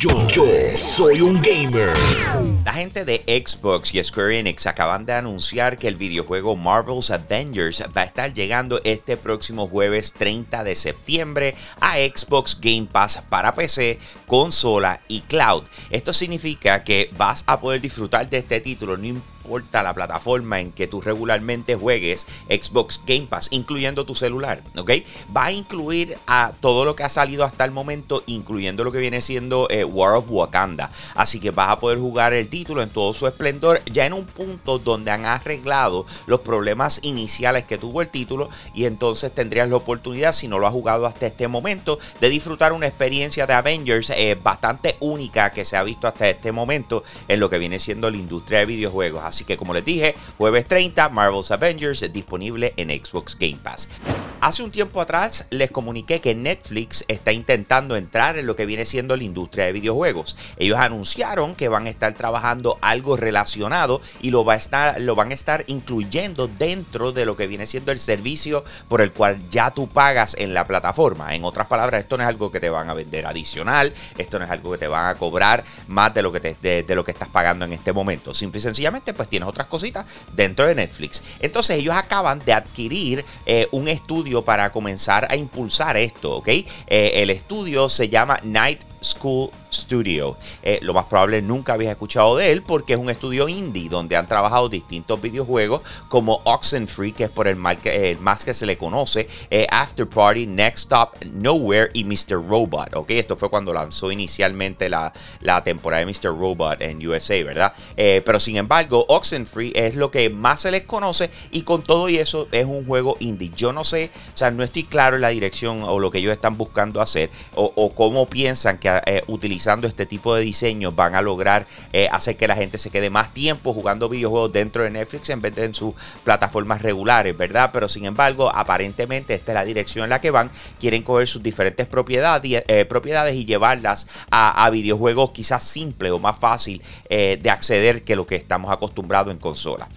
Yo, yo soy un gamer. La gente de Xbox y Square Enix acaban de anunciar que el videojuego Marvel's Avengers va a estar llegando este próximo jueves 30 de septiembre a Xbox Game Pass para PC, consola y cloud. Esto significa que vas a poder disfrutar de este título no importa la plataforma en que tú regularmente juegues Xbox Game Pass, incluyendo tu celular, ¿ok? Va a incluir a todo lo que ha salido hasta el momento, incluyendo lo que viene siendo eh, War of Wakanda. Así que vas a poder jugar el título en todo su esplendor, ya en un punto donde han arreglado los problemas iniciales que tuvo el título y entonces tendrías la oportunidad, si no lo has jugado hasta este momento, de disfrutar una experiencia de Avengers eh, bastante única que se ha visto hasta este momento en lo que viene siendo la industria de videojuegos. Que como les dije, jueves 30, Marvel's Avengers disponible en Xbox Game Pass. Hace un tiempo atrás les comuniqué que Netflix está intentando entrar en lo que viene siendo la industria de videojuegos. Ellos anunciaron que van a estar trabajando algo relacionado y lo, va a estar, lo van a estar incluyendo dentro de lo que viene siendo el servicio por el cual ya tú pagas en la plataforma. En otras palabras, esto no es algo que te van a vender adicional, esto no es algo que te van a cobrar más de lo que, te, de, lo que estás pagando en este momento. Simple y sencillamente, pues tienes otras cositas dentro de Netflix. Entonces ellos acaban de adquirir eh, un estudio para comenzar a impulsar esto, ¿ok? Eh, el estudio se llama Night School Studio. Eh, lo más probable nunca habías escuchado de él porque es un estudio indie donde han trabajado distintos videojuegos como Oxenfree, que es por el, más que se le conoce, eh, After Party, Next Stop, Nowhere y Mr. Robot. ¿ok? Esto fue cuando lanzó inicialmente la, la temporada de Mr. Robot en USA, ¿verdad? Eh, pero sin embargo, Oxenfree es lo que más se les conoce y con todo y eso es un juego indie. Yo no sé, o sea, no estoy claro en la dirección o lo que ellos están buscando hacer o, o cómo piensan que eh, utilizando este tipo de diseños van a lograr eh, hacer que la gente se quede más tiempo jugando videojuegos dentro de Netflix en vez de en sus plataformas regulares, ¿verdad? Pero sin embargo, aparentemente esta es la dirección en la que van. Quieren coger sus diferentes propiedades, eh, propiedades y llevarlas a, a, videojuegos quizás simples o más fácil de acceder que lo que estamos acostumbrados en consola.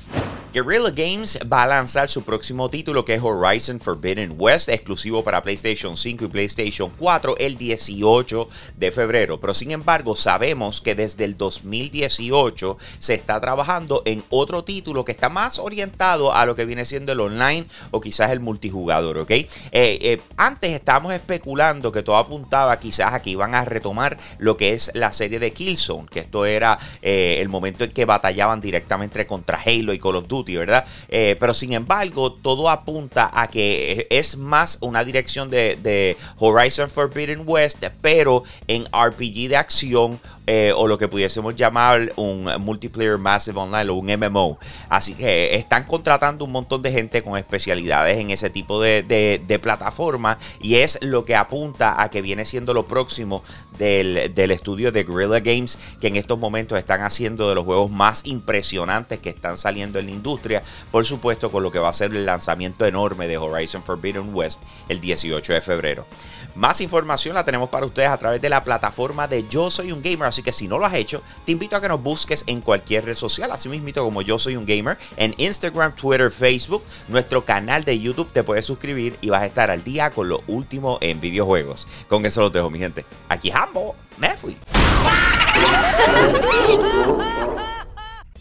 Guerrilla Games va a lanzar su próximo título que es Horizon Forbidden West, exclusivo para PlayStation 5 y PlayStation 4 el 18 de febrero. Pero sin embargo sabemos que desde el 2018 se está trabajando en otro título que está más orientado a lo que viene siendo el online o quizás el multijugador, ¿ok? Eh, eh, antes estábamos especulando que todo apuntaba quizás a que iban a retomar lo que es la serie de Killzone, que esto era eh, el momento en que batallaban directamente contra Halo y Call of Duty ¿verdad? Eh, pero sin embargo, todo apunta a que es más una dirección de, de Horizon Forbidden West, pero en RPG de acción eh, o lo que pudiésemos llamar un multiplayer massive online o un MMO. Así que están contratando un montón de gente con especialidades en ese tipo de, de, plataforma y es lo que apunta a que viene siendo lo próximo del, del, estudio de Guerrilla Games que en estos momentos están haciendo de los juegos más impresionantes que están saliendo en la industria. Por supuesto con lo que va a ser el lanzamiento enorme de Horizon Forbidden West el 18 de febrero. Más información la tenemos para ustedes a través de la plataforma de Yo Soy un Gamer. Así que si no lo has hecho, te invito a que nos busques en cualquier red social. Así mismo como Yo Soy un Gamer en Instagram, Twitter, Facebook. Nuestro canal de YouTube te puedes suscribir y vas a estar al día con lo último en videojuegos. Con eso los dejo, mi gente. Aquí Hambo, me fui.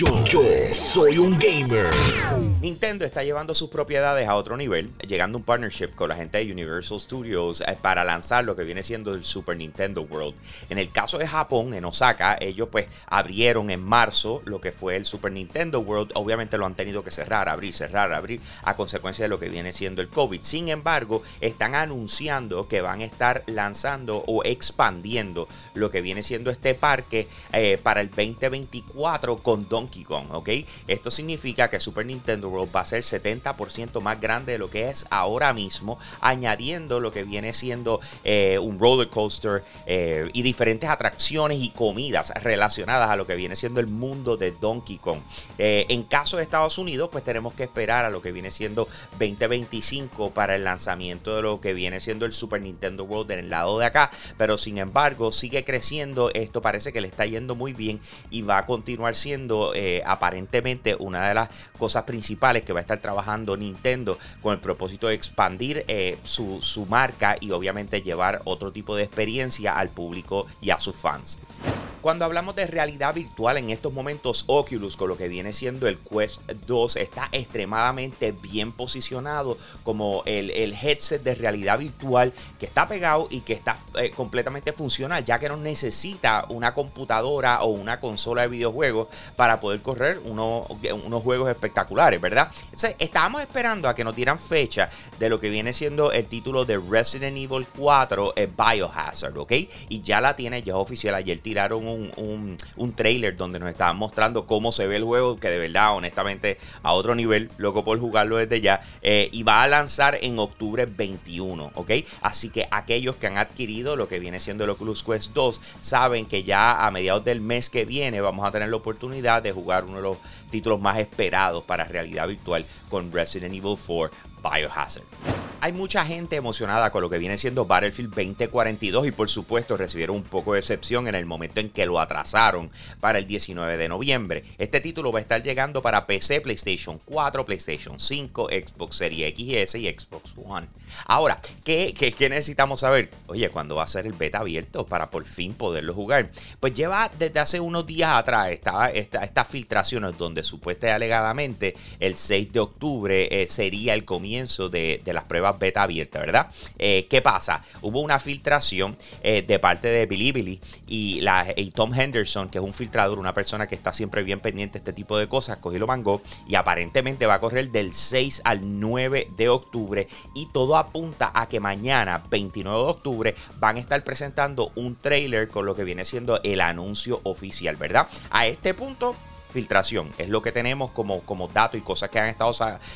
Yo, soy un gamer. Nintendo está llevando sus propiedades a otro nivel, llegando a un partnership con la gente de Universal Studios eh, para lanzar lo que viene siendo el Super Nintendo World. En el caso de Japón, en Osaka, ellos pues abrieron en marzo lo que fue el Super Nintendo World. Obviamente lo han tenido que cerrar, abrir, cerrar, abrir a consecuencia de lo que viene siendo el COVID. Sin embargo, están anunciando que van a estar lanzando o expandiendo lo que viene siendo este parque eh, para el 2024 con Donkey ¿ok? Esto significa que Super Nintendo World va a ser 70% más grande de lo que es ahora mismo, añadiendo lo que viene siendo eh, un roller coaster eh, y diferentes atracciones y comidas relacionadas a lo que viene siendo el mundo de Donkey Kong. Eh, en caso de Estados Unidos, pues tenemos que esperar a lo que viene siendo 2025 para el lanzamiento de lo que viene siendo el Super Nintendo World en el lado de acá, pero sin embargo sigue creciendo, esto parece que le está yendo muy bien y va a continuar siendo aparentemente una de las cosas principales que va a estar trabajando Nintendo con el propósito de expandir su, su marca y obviamente llevar otro tipo de experiencia al público y a sus fans. Cuando hablamos de realidad virtual en estos momentos, Oculus, con lo que viene siendo el Quest 2, está extremadamente bien posicionado como el, headset de realidad virtual que está pegado y que está eh, completamente funcional, ya que no necesita una computadora o una consola de videojuegos para poder correr unos juegos espectaculares, ¿verdad? Entonces, estábamos esperando a que nos dieran fecha de lo que viene siendo el título de Resident Evil 4 eh, Biohazard, ¿ok? Y ya la tiene, ya es oficial. Ayer tiraron un, un, trailer donde nos estaban mostrando cómo se ve el juego, que de verdad, honestamente, a otro nivel, loco por jugarlo desde ya. Eh, y va a lanzar en octubre 21, ¿ok? Así que aquellos que han adquirido lo que viene siendo el Oculus Quest 2 saben que ya a mediados del mes que viene vamos a tener la oportunidad de jugar uno de los títulos más esperados para realidad virtual con Resident Evil 4 Biohazard. Hay mucha gente emocionada con lo que viene siendo Battlefield 2042 y por supuesto recibieron un poco de excepción en el momento en que lo atrasaron para el 19 de noviembre. Este título va a estar llegando para PC, PlayStation 4, PlayStation 5, Xbox Series X y Xbox One. Ahora, ¿qué, necesitamos saber? Oye, ¿cuándo va a ser el beta abierto para por fin poderlo jugar? Pues lleva desde hace unos días atrás estaba esta, estas filtraciones donde supuestamente y alegadamente el 6 de octubre eh, sería el comienzo de las pruebas beta abierta, ¿verdad? Eh, ¿Qué pasa? Hubo una filtración eh, de parte de Bilibili y, y Tom Henderson, que es un filtrador, una persona que está siempre bien pendiente de este tipo de cosas, cogió lo mangó y aparentemente va a correr del 6 al 9 de octubre y todo apunta a que mañana, 29 de octubre, van a estar presentando un trailer con lo que viene siendo el anuncio oficial, ¿verdad? A este punto filtración. Es lo que tenemos como, como dato y cosas que han estado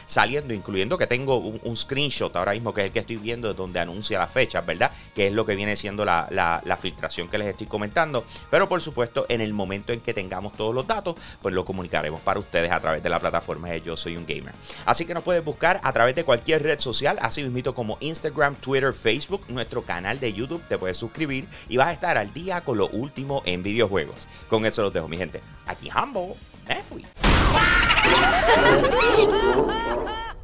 saliendo, incluyendo que tengo un, screenshot ahora mismo que es el que estoy viendo donde anuncia la fecha, ¿verdad? Que es lo que viene siendo la, la, filtración que les estoy comentando. Pero por supuesto, en el momento en que tengamos todos los datos, pues lo comunicaremos para ustedes a través de la plataforma de Yo Soy un Gamer. Así que nos puedes buscar a través de cualquier red social, así mismo como Instagram, Twitter, Facebook, nuestro canal de YouTube, te puedes suscribir y vas a estar al día con lo último en videojuegos. Con eso los dejo, mi gente. Aquí Humble. É, fui.